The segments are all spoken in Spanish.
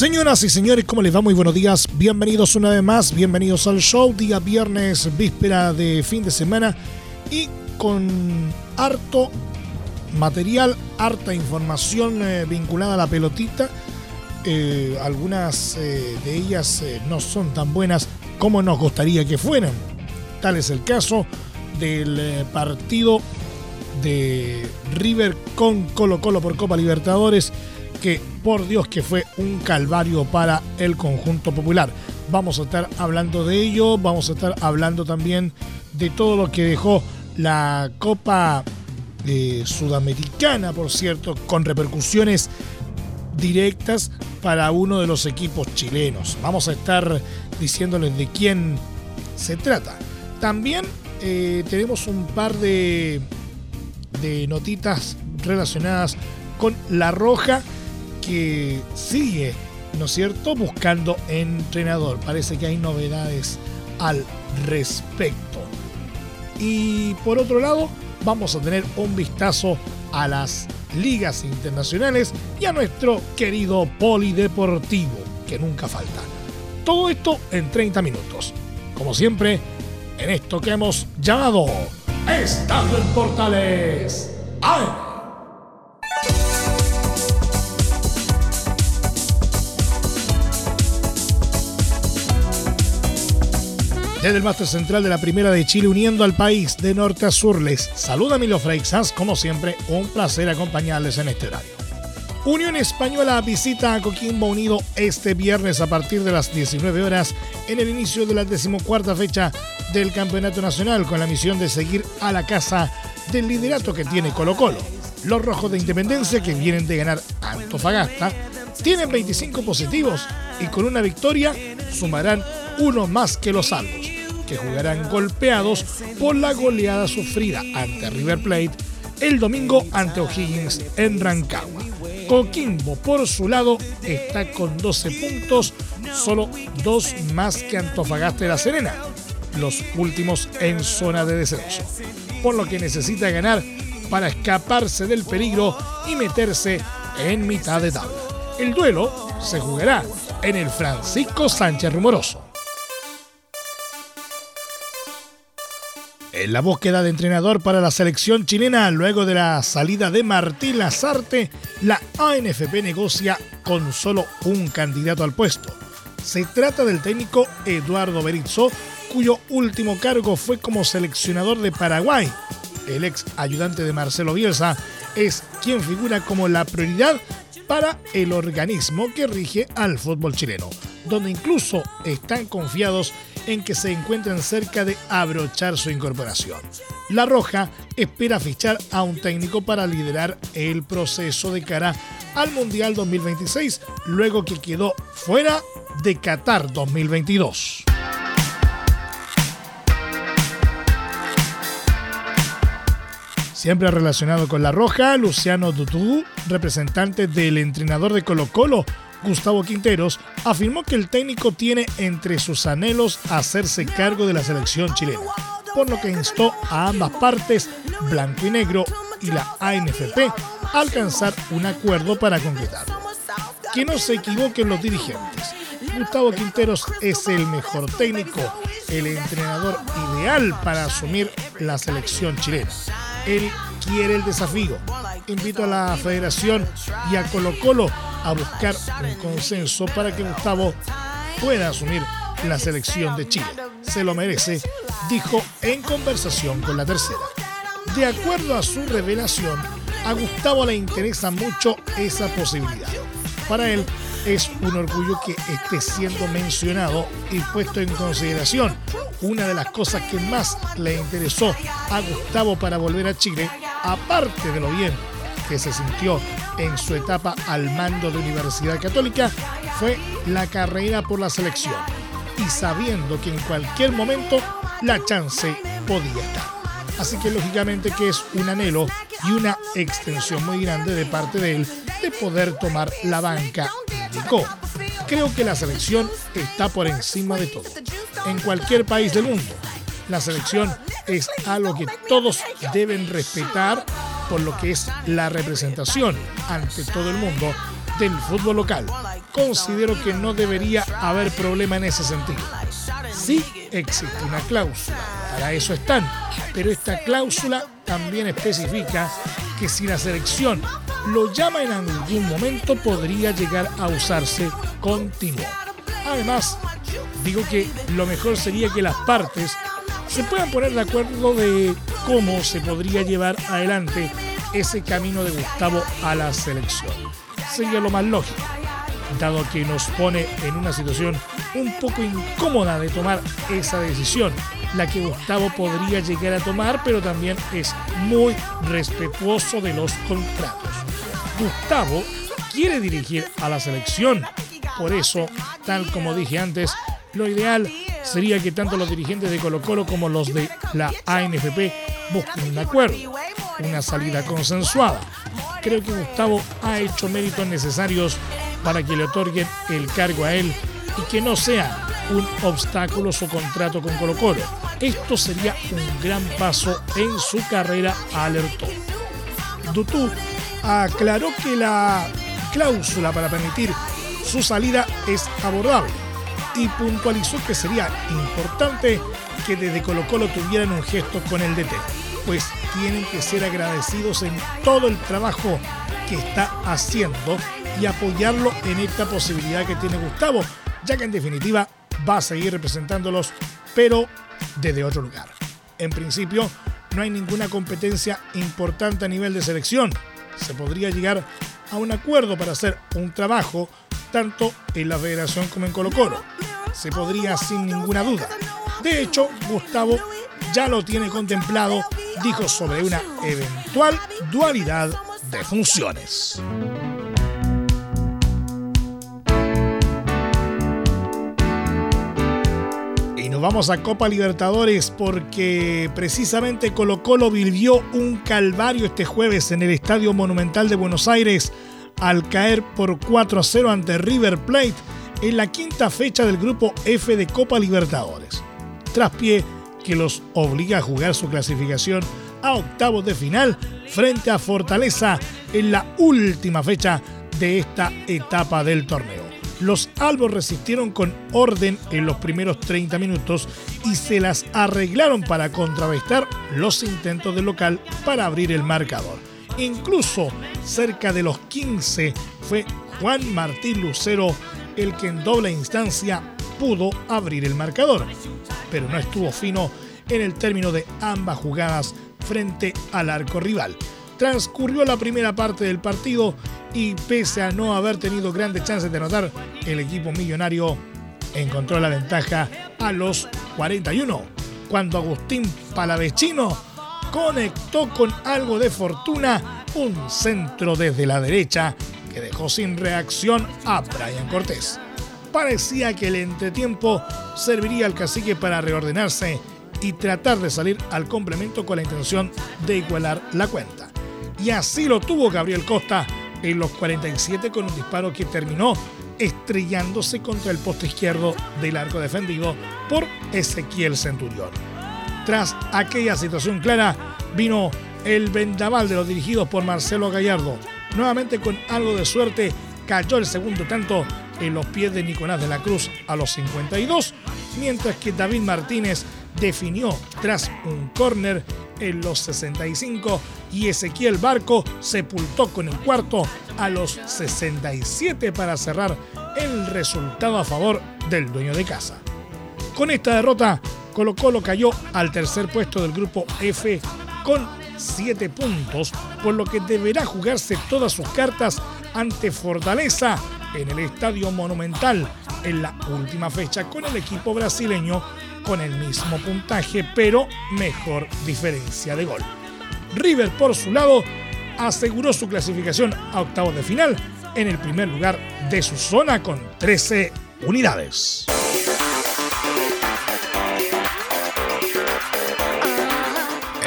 Señoras y señores, ¿cómo les va? Muy buenos días. Bienvenidos una vez más. Bienvenidos al show. Día viernes, víspera de fin de semana. Y con harto material, harta información eh, vinculada a la pelotita. Eh, algunas eh, de ellas no son tan buenas como nos gustaría que fueran. Tal es el caso del partido de River con Colo Colo por Copa Libertadores que por Dios que fue un calvario para el conjunto popular. Vamos a estar hablando de ello, vamos a estar hablando también de todo lo que dejó la Copa eh, Sudamericana, por cierto, con repercusiones directas para uno de los equipos chilenos. Vamos a estar diciéndoles de quién se trata. También eh, tenemos un par de, de notitas relacionadas con La Roja que sigue, ¿no es cierto?, buscando entrenador. Parece que hay novedades al respecto. Y por otro lado, vamos a tener un vistazo a las ligas internacionales y a nuestro querido polideportivo, que nunca falta. Todo esto en 30 minutos. Como siempre, en esto que hemos llamado Estando en Portales. ¡Ay! Desde el máster central de la Primera de Chile, uniendo al país de norte a sur, les saluda Milo Freixas. Como siempre, un placer acompañarles en este horario. Unión Española visita a Coquimbo Unido este viernes a partir de las 19 horas en el inicio de la decimocuarta fecha del Campeonato Nacional con la misión de seguir a la casa del liderato que tiene Colo Colo. Los rojos de Independencia que vienen de ganar Antofagasta tienen 25 positivos y con una victoria sumarán uno más que los salvos que jugarán golpeados por la goleada sufrida ante River Plate el domingo ante O'Higgins en Rancagua. Coquimbo, por su lado, está con 12 puntos, solo dos más que Antofagasta y La Serena, los últimos en zona de descenso, por lo que necesita ganar para escaparse del peligro y meterse en mitad de tabla. El duelo se jugará en el Francisco Sánchez Rumoroso. En la búsqueda de entrenador para la selección chilena, luego de la salida de Martín Lazarte, la ANFP negocia con solo un candidato al puesto. Se trata del técnico Eduardo Berizzo, cuyo último cargo fue como seleccionador de Paraguay. El ex ayudante de Marcelo Bielsa es quien figura como la prioridad para el organismo que rige al fútbol chileno, donde incluso están confiados en que se encuentran cerca de abrochar su incorporación. La Roja espera fichar a un técnico para liderar el proceso de cara al Mundial 2026, luego que quedó fuera de Qatar 2022. Siempre relacionado con La Roja, Luciano Dutú, representante del entrenador de Colo Colo, Gustavo Quinteros, afirmó que el técnico tiene entre sus anhelos hacerse cargo de la selección chilena, por lo que instó a ambas partes, blanco y negro y la ANFP, a alcanzar un acuerdo para concretarlo. Que no se equivoquen los dirigentes. Gustavo Quinteros es el mejor técnico, el entrenador ideal para asumir la selección chilena. Él quiere el desafío. Invito a la federación y a Colo Colo a buscar un consenso para que Gustavo pueda asumir la selección de Chile. Se lo merece, dijo en conversación con la tercera. De acuerdo a su revelación, a Gustavo le interesa mucho esa posibilidad. Para él es un orgullo que esté siendo mencionado y puesto en consideración. Una de las cosas que más le interesó a Gustavo para volver a Chile, aparte de lo bien que se sintió en su etapa al mando de Universidad Católica fue la carrera por la selección y sabiendo que en cualquier momento la chance podía estar. Así que lógicamente que es un anhelo y una extensión muy grande de parte de él de poder tomar la banca, indicó. Creo que la selección está por encima de todo. En cualquier país del mundo, la selección es algo que todos deben respetar por lo que es la representación ante todo el mundo del fútbol local. Considero que no debería haber problema en ese sentido. Sí existe una cláusula, para eso están, pero esta cláusula también especifica que si la selección lo llama en algún momento podría llegar a usarse continuo. Además, digo que lo mejor sería que las partes se puedan poner de acuerdo de cómo se podría llevar adelante ese camino de Gustavo a la selección. Sería lo más lógico, dado que nos pone en una situación un poco incómoda de tomar esa decisión, la que Gustavo podría llegar a tomar, pero también es muy respetuoso de los contratos. Gustavo quiere dirigir a la selección, por eso, tal como dije antes, lo ideal sería que tanto los dirigentes de Colo Colo como los de la ANFP busquen un acuerdo, una salida consensuada. Creo que Gustavo ha hecho méritos necesarios para que le otorguen el cargo a él y que no sea un obstáculo su contrato con Colo Colo. Esto sería un gran paso en su carrera, alertó. Dutú aclaró que la cláusula para permitir su salida es abordable y puntualizó que sería importante que desde Colo Colo tuvieran un gesto con el DT, pues tienen que ser agradecidos en todo el trabajo que está haciendo y apoyarlo en esta posibilidad que tiene Gustavo, ya que en definitiva va a seguir representándolos, pero desde otro lugar. En principio, no hay ninguna competencia importante a nivel de selección. Se podría llegar a un acuerdo para hacer un trabajo tanto en la federación como en Colo Colo. Se podría sin ninguna duda. De hecho, Gustavo ya lo tiene contemplado, dijo sobre una eventual dualidad de funciones. Y nos vamos a Copa Libertadores porque precisamente Colo Colo vivió un calvario este jueves en el Estadio Monumental de Buenos Aires al caer por 4 a 0 ante River Plate en la quinta fecha del grupo F de Copa Libertadores. Traspié que los obliga a jugar su clasificación a octavos de final frente a Fortaleza en la última fecha de esta etapa del torneo. Los albos resistieron con orden en los primeros 30 minutos y se las arreglaron para contrarrestar los intentos del local para abrir el marcador. Incluso cerca de los 15 fue Juan Martín Lucero el que en doble instancia pudo abrir el marcador, pero no estuvo fino en el término de ambas jugadas frente al arco rival. Transcurrió la primera parte del partido y pese a no haber tenido grandes chances de anotar, el equipo millonario encontró la ventaja a los 41, cuando Agustín Palavecino conectó con algo de fortuna un centro desde la derecha que dejó sin reacción a Brian Cortés. Parecía que el entretiempo serviría al cacique para reordenarse y tratar de salir al complemento con la intención de igualar la cuenta. Y así lo tuvo Gabriel Costa en los 47 con un disparo que terminó estrellándose contra el poste izquierdo del arco defendido por Ezequiel Centurión. Tras aquella situación clara, vino el vendaval de los dirigidos por Marcelo Gallardo. Nuevamente con algo de suerte, cayó el segundo tanto en los pies de Nicolás de la Cruz a los 52, mientras que David Martínez definió tras un córner en los 65 y Ezequiel Barco sepultó con el cuarto a los 67 para cerrar el resultado a favor del dueño de casa. Con esta derrota, Colo Colo cayó al tercer puesto del grupo F con 7 puntos, por lo que deberá jugarse todas sus cartas ante Fortaleza en el Estadio Monumental en la última fecha con el equipo brasileño con el mismo puntaje pero mejor diferencia de gol. River por su lado aseguró su clasificación a octavos de final en el primer lugar de su zona con 13 unidades.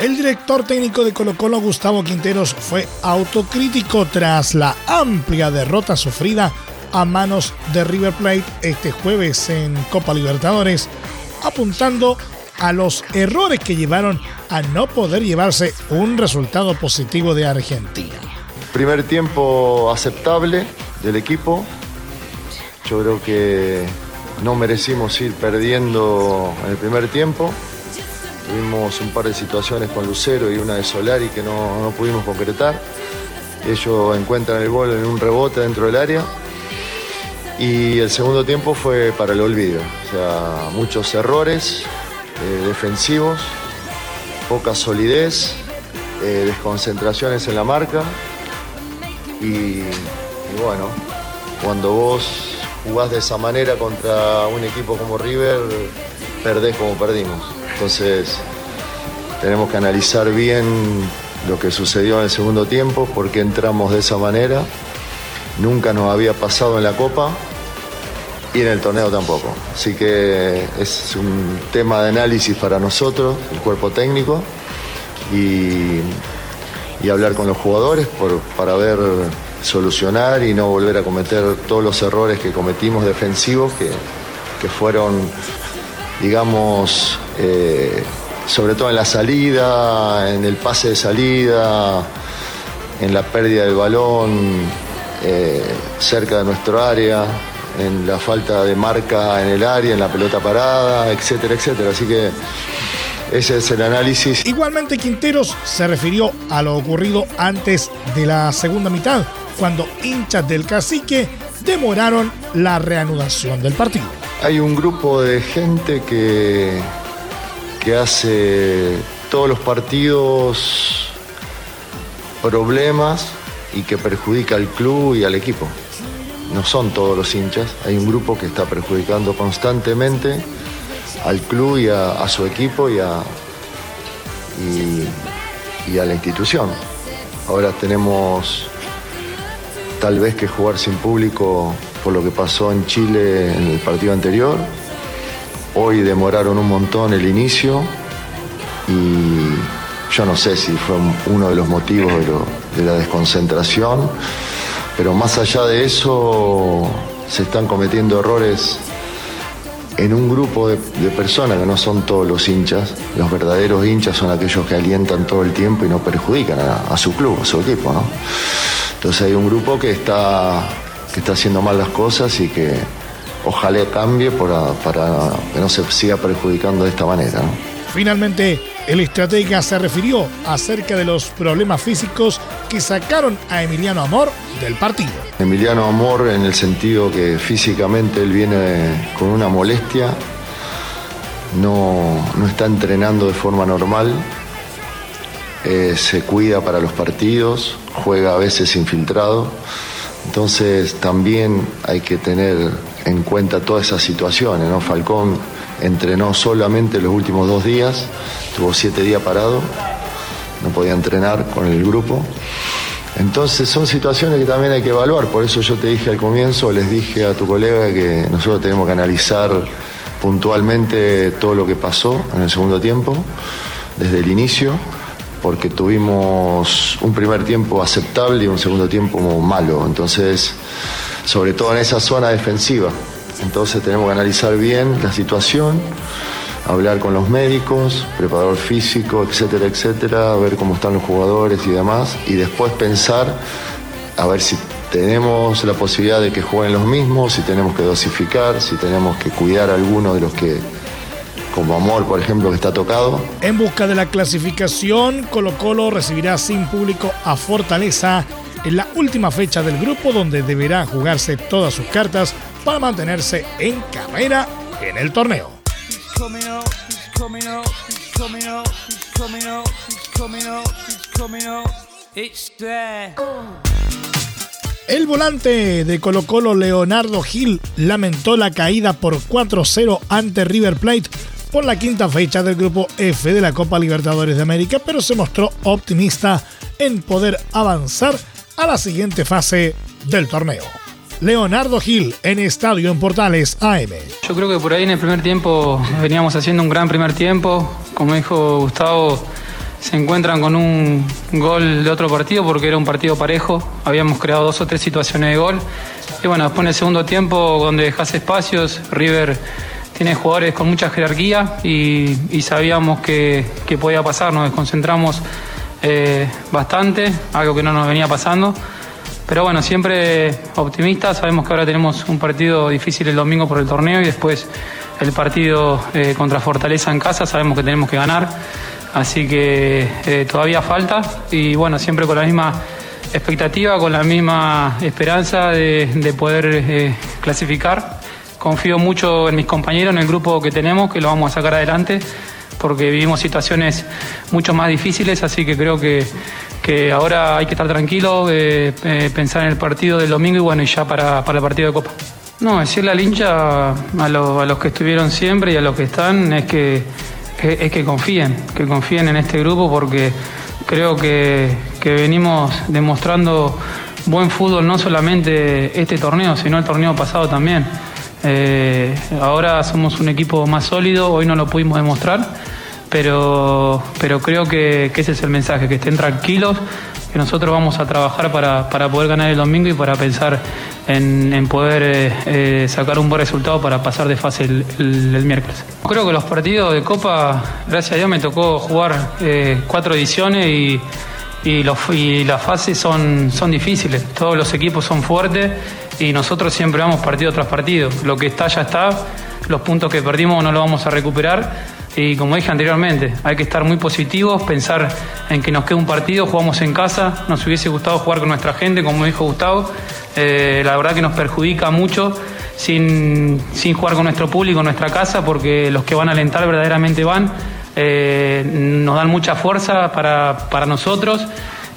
El director técnico de Colo Colo, Gustavo Quinteros, fue autocrítico tras la amplia derrota sufrida a manos de River Plate este jueves en Copa Libertadores, apuntando a los errores que llevaron a no poder llevarse un resultado positivo de Argentina. Primer tiempo aceptable del equipo. Yo creo que no merecimos ir perdiendo en el primer tiempo. Tuvimos un par de situaciones con Lucero y una de Solari que no, no pudimos concretar. Ellos encuentran el gol en un rebote dentro del área. Y el segundo tiempo fue para el olvido. O sea, muchos errores eh, defensivos, poca solidez, eh, desconcentraciones en la marca. Y, y bueno, cuando vos jugás de esa manera contra un equipo como River, perdés como perdimos. Entonces tenemos que analizar bien lo que sucedió en el segundo tiempo, por qué entramos de esa manera. Nunca nos había pasado en la Copa y en el torneo tampoco. Así que es un tema de análisis para nosotros, el cuerpo técnico, y, hablar con los jugadores para ver solucionar y no volver a cometer todos los errores que cometimos defensivos que fueron, digamos, eh, sobre todo en la salida, en el pase de salida, en la pérdida del balón eh, cerca de nuestro área, en la falta de marca en el área, en la pelota parada, etcétera, etcétera. Así que ese es el análisis. Igualmente Quinteros se refirió a lo ocurrido antes de la segunda mitad, cuando hinchas del cacique demoraron la reanudación del partido. Hay un grupo de gente que, que hace todos los partidos problemas y que perjudica al club y al equipo. No son todos los hinchas, hay un grupo que está perjudicando constantemente al club y a, su equipo y a, y a la institución. Ahora tenemos tal vez que jugar sin público por lo que pasó en Chile en el partido anterior. Hoy demoraron un montón el inicio y yo no sé si fue uno de los motivos de, la desconcentración, pero más allá de eso se están cometiendo errores en un grupo de, de, personas que no son todos los hinchas, los verdaderos hinchas son aquellos que alientan todo el tiempo y no perjudican a, a su club, a su equipo, ¿no? Entonces hay un grupo que está, que está haciendo mal las cosas y que ojalá cambie para, para que no se siga perjudicando de esta manera. ¿no? Finalmente, el estratega se refirió acerca de los problemas físicos que sacaron a Emiliano Amor del partido. Emiliano Amor en el sentido que físicamente él viene con una molestia, no, no está entrenando de forma normal, eh, se cuida para los partidos, juega a veces infiltrado. Entonces también hay que tener en cuenta todas esas situaciones. ¿no? Falcón entrenó solamente los últimos dos días, tuvo siete días parado, no podía entrenar con el grupo. Entonces son situaciones que también hay que evaluar, por eso yo te dije al comienzo, les dije a tu colega que nosotros tenemos que analizar puntualmente todo lo que pasó en el segundo tiempo, desde el inicio, porque tuvimos un primer tiempo aceptable y un segundo tiempo malo. Entonces, sobre todo en esa zona defensiva. Entonces tenemos que analizar bien la situación, hablar con los médicos, preparador físico, etcétera, etcétera, ver cómo están los jugadores y demás, y después pensar a ver si tenemos la posibilidad de que jueguen los mismos, si tenemos que dosificar, si tenemos que cuidar a alguno de los que como Amor, por ejemplo, que está tocado. En busca de la clasificación, Colo Colo recibirá sin público a Fortaleza en la última fecha del grupo donde deberá jugarse todas sus cartas para mantenerse en carrera en el torneo. El volante de Colo Colo Leonardo Gil lamentó la caída por 4-0 ante River Plate por la quinta fecha del grupo F de la Copa Libertadores de América, pero se mostró optimista en poder avanzar a la siguiente fase del torneo. Leonardo Gil en Estadio en Portales AM. Yo creo que por ahí en el primer tiempo veníamos haciendo un gran primer tiempo. Como dijo Gustavo, se encuentran con un gol de otro partido porque era un partido parejo. Habíamos creado dos o tres situaciones de gol. Y bueno, después en el segundo tiempo, donde dejas espacios, River tiene jugadores con mucha jerarquía y, sabíamos que, podía pasar. Nos desconcentramos eh, bastante, algo que no nos venía pasando. Pero bueno, siempre optimistas. Sabemos que ahora tenemos un partido difícil el domingo por el torneo y después el partido eh, contra Fortaleza en casa. Sabemos que tenemos que ganar. Así que eh, todavía falta y bueno, siempre con la misma expectativa, con la misma esperanza de, poder clasificar. Confío mucho en mis compañeros, en el grupo que tenemos, que lo vamos a sacar adelante porque vivimos situaciones mucho más difíciles, así que creo que, que ahora hay que estar tranquilo, eh, eh, pensar en el partido del domingo y bueno, y ya para, para el partido de Copa. No, decirle al hincha, a, a los que estuvieron siempre y a los que están, es que, es que confíen, que confíen en este grupo porque creo que, que venimos demostrando buen fútbol no solamente este torneo, sino el torneo pasado también. Eh, ahora somos un equipo más sólido, hoy no lo pudimos demostrar, pero, pero creo que, ese es el mensaje, que estén tranquilos, que nosotros vamos a trabajar para, poder ganar el domingo y para pensar en, poder eh, eh, sacar un buen resultado para pasar de fase el, miércoles. Creo que los partidos de Copa, gracias a Dios, me tocó jugar cuatro ediciones y, los, y las fases son, son difíciles, todos los equipos son fuertes y nosotros siempre vamos partido tras partido. Lo que está ya está, los puntos que perdimos no los vamos a recuperar. Y como dije anteriormente, hay que estar muy positivos, pensar en que nos queda un partido, jugamos en casa, nos hubiese gustado jugar con nuestra gente, como dijo Gustavo, eh, la verdad que nos perjudica mucho sin, jugar con nuestro público nuestra casa, porque los que van a alentar verdaderamente van, eh, nos dan mucha fuerza para, para nosotros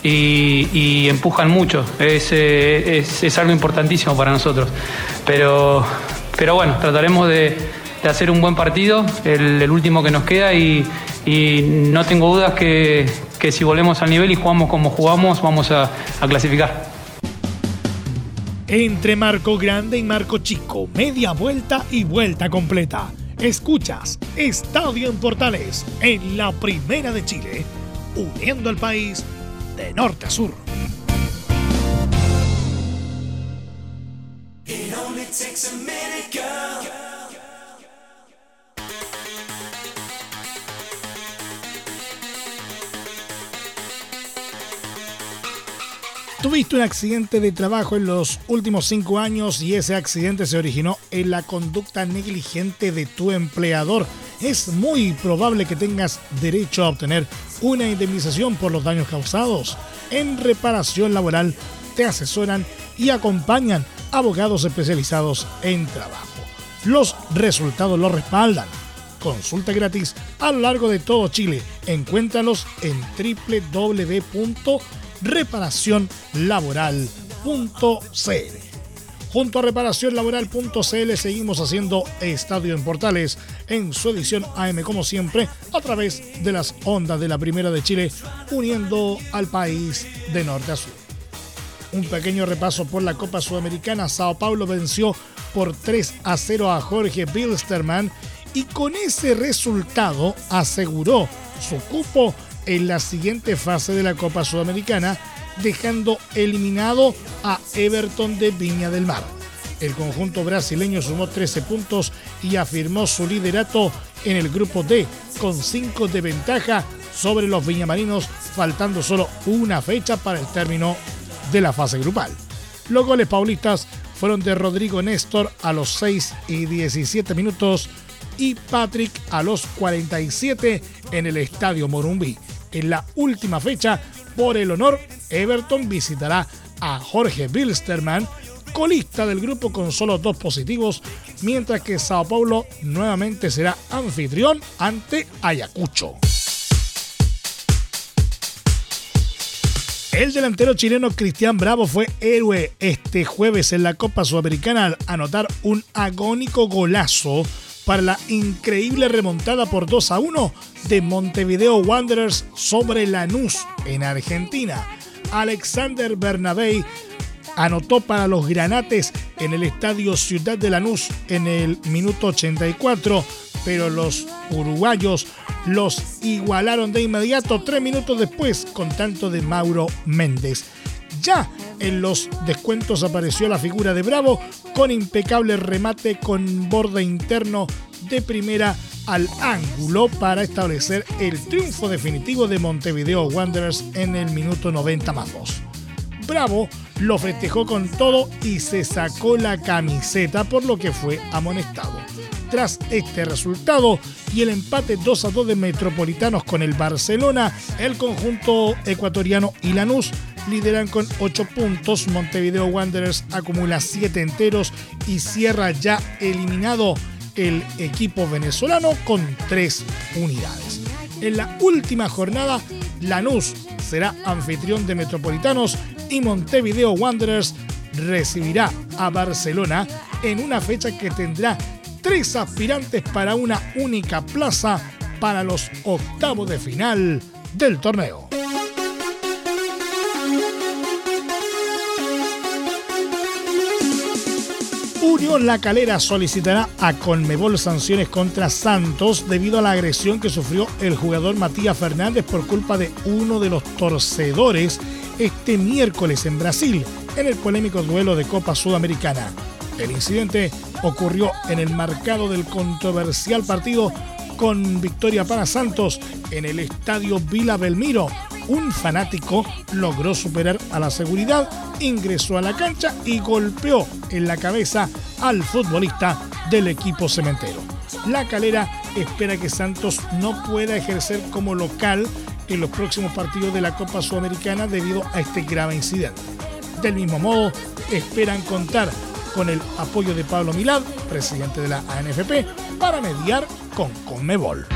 y, empujan mucho. Eh, es, es, algo importantísimo para nosotros. Pero, pero bueno, trataremos de, hacer un buen partido, el, último que nos queda y, no tengo dudas que, si volvemos al nivel y jugamos como jugamos, vamos a, a clasificar. Entre Marco Grande y Marco Chico, media vuelta y vuelta completa. Escuchas Estadio en Portales en la Primera de Chile, uniendo al país de norte a sur. Tuviste un accidente de trabajo en los últimos cinco años y ese accidente se originó en la conducta negligente de tu empleador. Es muy probable que tengas derecho a obtener una indemnización por los daños causados. En reparación laboral te asesoran y acompañan abogados especializados en trabajo. Los resultados los respaldan. Consulta gratis a lo largo de todo Chile. Encuéntralos en www.reparacionlaboral.cl. Junto a reparacionlaboral.cl seguimos haciendo Estadio en Portales en su edición AM como siempre a través de las ondas de la Primera de Chile uniendo al país de norte a sur. Un pequeño repaso por la Copa Sudamericana. Sao Paulo venció por 3 a 0 a Jorge Bilsterman y con ese resultado aseguró su cupo en la siguiente fase de la Copa Sudamericana dejando eliminado a Everton de Viña del Mar. El conjunto brasileño sumó 13 puntos y afirmó su liderato en el grupo D con 5 de ventaja sobre los viñamarinos, faltando solo una fecha para el término de la fase grupal. Los goles paulistas fueron de Rodrigo Néstor a los 6 y 17 minutos y Patrick a los 47 en el Estadio Morumbí. En la última fecha, por el honor, Everton visitará a Jorge Bilsterman, colista del grupo con solo dos positivos, mientras que Sao Paulo nuevamente será anfitrión ante Ayacucho. El delantero chileno Cristian Bravo fue héroe este jueves en la Copa Sudamericana al anotar un agónico golazo para la increíble remontada por 2 a 1 de Montevideo Wanderers sobre Lanús en Argentina. Alexander Bernabé anotó para los granates en el estadio Ciudad de Lanús en el minuto 84, pero los uruguayos los igualaron de inmediato tres minutos después con tanto de Mauro Méndez. Ya en los descuentos apareció la figura de Bravo con impecable remate con borde interno de primera al ángulo para establecer el triunfo definitivo de Montevideo Wanderers en el minuto 90 más 2. Bravo lo festejó con todo y se sacó la camiseta por lo que fue amonestado. Tras este resultado y el empate 2 a 2 de Metropolitanos con el Barcelona, el conjunto ecuatoriano y Lanús lideran con 8 puntos. Montevideo Wanderers acumula 7 enteros y cierra ya eliminado el equipo venezolano con 3 unidades. En la última jornada, Lanús será anfitrión de Metropolitanos y Montevideo Wanderers recibirá a Barcelona en una fecha que tendrá tres aspirantes para una única plaza para los octavos de final del torneo. Unión La Calera solicitará a Conmebol sanciones contra Santos debido a la agresión que sufrió el jugador Matías Fernández por culpa de uno de los torcedores este miércoles en Brasil en el polémico duelo de Copa Sudamericana. El incidente ocurrió en el marcado del controversial partido con victoria para Santos en el estadio Vila Belmiro. Un fanático logró superar a la seguridad, ingresó a la cancha y golpeó en la cabeza al futbolista del equipo cementero. La calera espera que Santos no pueda ejercer como local en los próximos partidos de la Copa Sudamericana debido a este grave incidente. Del mismo modo, esperan contar con el apoyo de Pablo Milad, presidente de la ANFP, para mediar con Conmebol.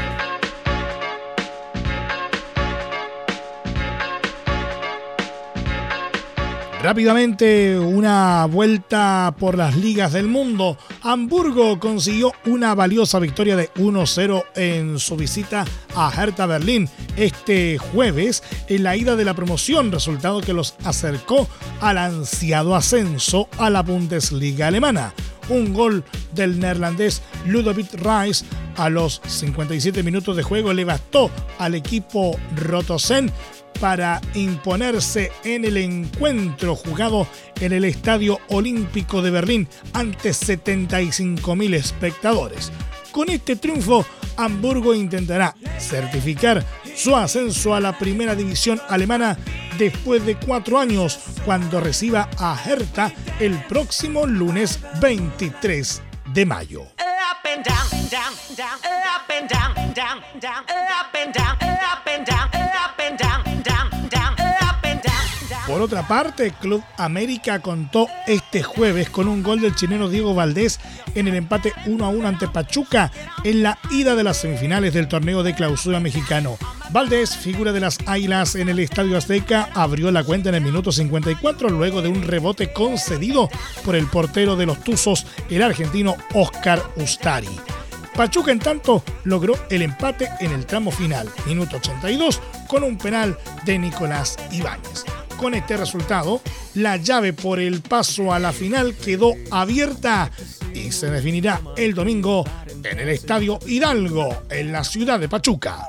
Rápidamente, una vuelta por las ligas del mundo. Hamburgo consiguió una valiosa victoria de 1-0 en su visita a Hertha Berlín este jueves en la ida de la promoción, resultado que los acercó al ansiado ascenso a la Bundesliga alemana. Un gol del neerlandés Ludovic Reis a los 57 minutos de juego le bastó al equipo Rotosen para imponerse en el encuentro jugado en el Estadio Olímpico de Berlín ante 75.000 espectadores. Con este triunfo, Hamburgo intentará certificar su ascenso a la primera división alemana después de cuatro años, cuando reciba a Hertha el próximo lunes 23 de mayo. and down, down, down, up and down, down, down, up and down, up and down, up and down, down. Por otra parte, Club América contó este jueves con un gol del chileno Diego Valdés en el empate 1 a 1 ante Pachuca en la ida de las semifinales del torneo de clausura mexicano. Valdés, figura de las Águilas en el Estadio Azteca, abrió la cuenta en el minuto 54 luego de un rebote concedido por el portero de los Tuzos, el argentino Oscar Ustari. Pachuca, en tanto, logró el empate en el tramo final, minuto 82, con un penal de Nicolás Ibáñez. Con este resultado, la llave por el paso a la final quedó abierta y se definirá el domingo en el Estadio Hidalgo, en la ciudad de Pachuca.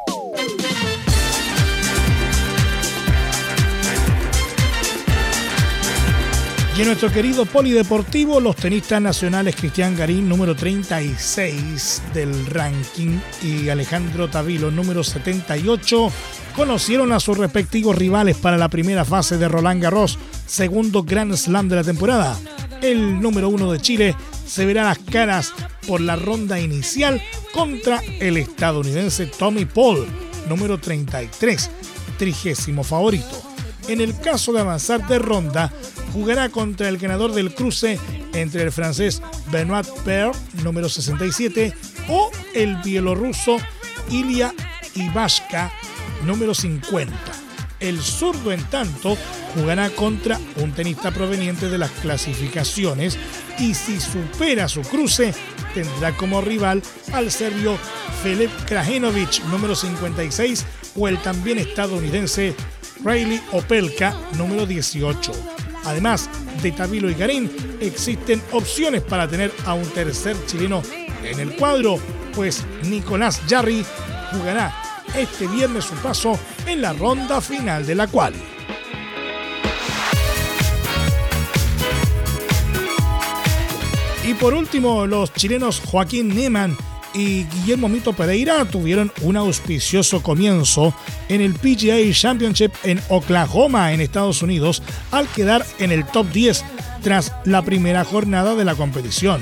Y en nuestro querido polideportivo, los tenistas nacionales Cristian Garín, número 36 del ranking, y Alejandro Tavilo, número 78, conocieron a sus respectivos rivales para la primera fase de Roland Garros, segundo Grand Slam de la temporada. El número uno de Chile se verá las caras por la ronda inicial contra el estadounidense Tommy Paul, número 33, trigésimo favorito. En el caso de avanzar de ronda, jugará contra el ganador del cruce entre el francés Benoit Per, número 67, o el bielorruso Ilya Ivashka, número 50. El zurdo, en tanto, jugará contra un tenista proveniente de las clasificaciones y si supera su cruce, tendrá como rival al serbio Filip Krajinovic, número 56, o el también estadounidense Riley Opelka, número 18. Además de Tabilo y Garín, existen opciones para tener a un tercer chileno en el cuadro, pues Nicolás Jarry jugará este viernes su paso en la ronda final de la cual. Y por último, los chilenos Joaquín Niemann y Guillermo Mito Pereira tuvieron un auspicioso comienzo en el PGA Championship en Oklahoma, en Estados Unidos, al quedar en el top 10 tras la primera jornada de la competición.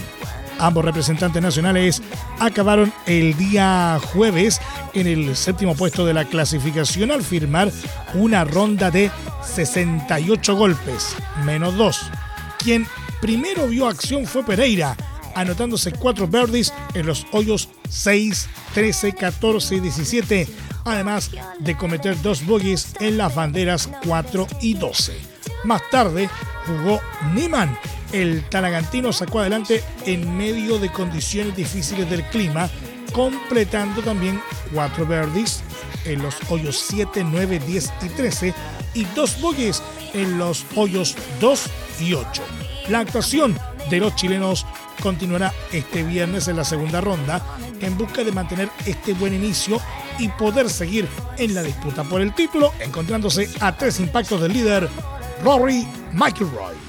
Ambos representantes nacionales acabaron el día jueves en el séptimo puesto de la clasificación al firmar una ronda de 68 golpes, menos 2. Quien primero vio acción fue Pereira, anotándose cuatro birdies en los hoyos 6, 13, 14 y 17, además de cometer dos bogies en las banderas 4 y 12. Más tarde jugó Niman. El talagantino sacó adelante en medio de condiciones difíciles del clima, completando también cuatro birdies en los hoyos 7, 9, 10 y 13 y dos bogies en los hoyos 2 y 8. La actuación de los chilenos continuará este viernes en la segunda ronda en busca de mantener este buen inicio y poder seguir en la disputa por el título, encontrándose a tres impactos del líder Rory McIlroy.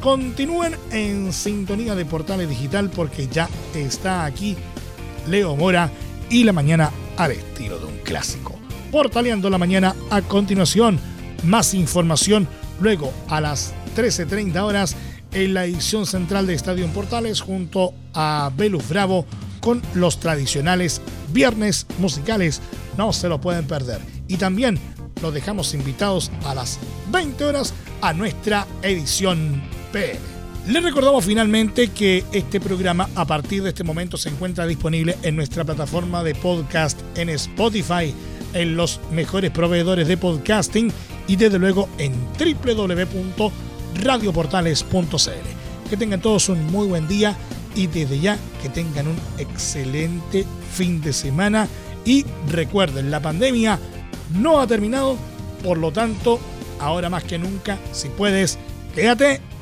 Continúen en sintonía de portales digital porque ya está aquí Leo Mora y la mañana al estilo de un clásico. Portaleando la mañana a continuación, más información Luego, a las 13.30 horas, en la edición central de Estadio en Portales, junto a Belus Bravo, con los tradicionales viernes musicales. No se lo pueden perder. Y también los dejamos invitados a las 20 horas a nuestra edición PM. Les recordamos finalmente que este programa a partir de este momento se encuentra disponible en nuestra plataforma de podcast en Spotify, en los mejores proveedores de podcasting y desde luego en www.radioportales.cl. Que tengan todos un muy buen día y desde ya que tengan un excelente fin de semana y recuerden, la pandemia no ha terminado, por lo tanto, ahora más que nunca, si puedes, quédate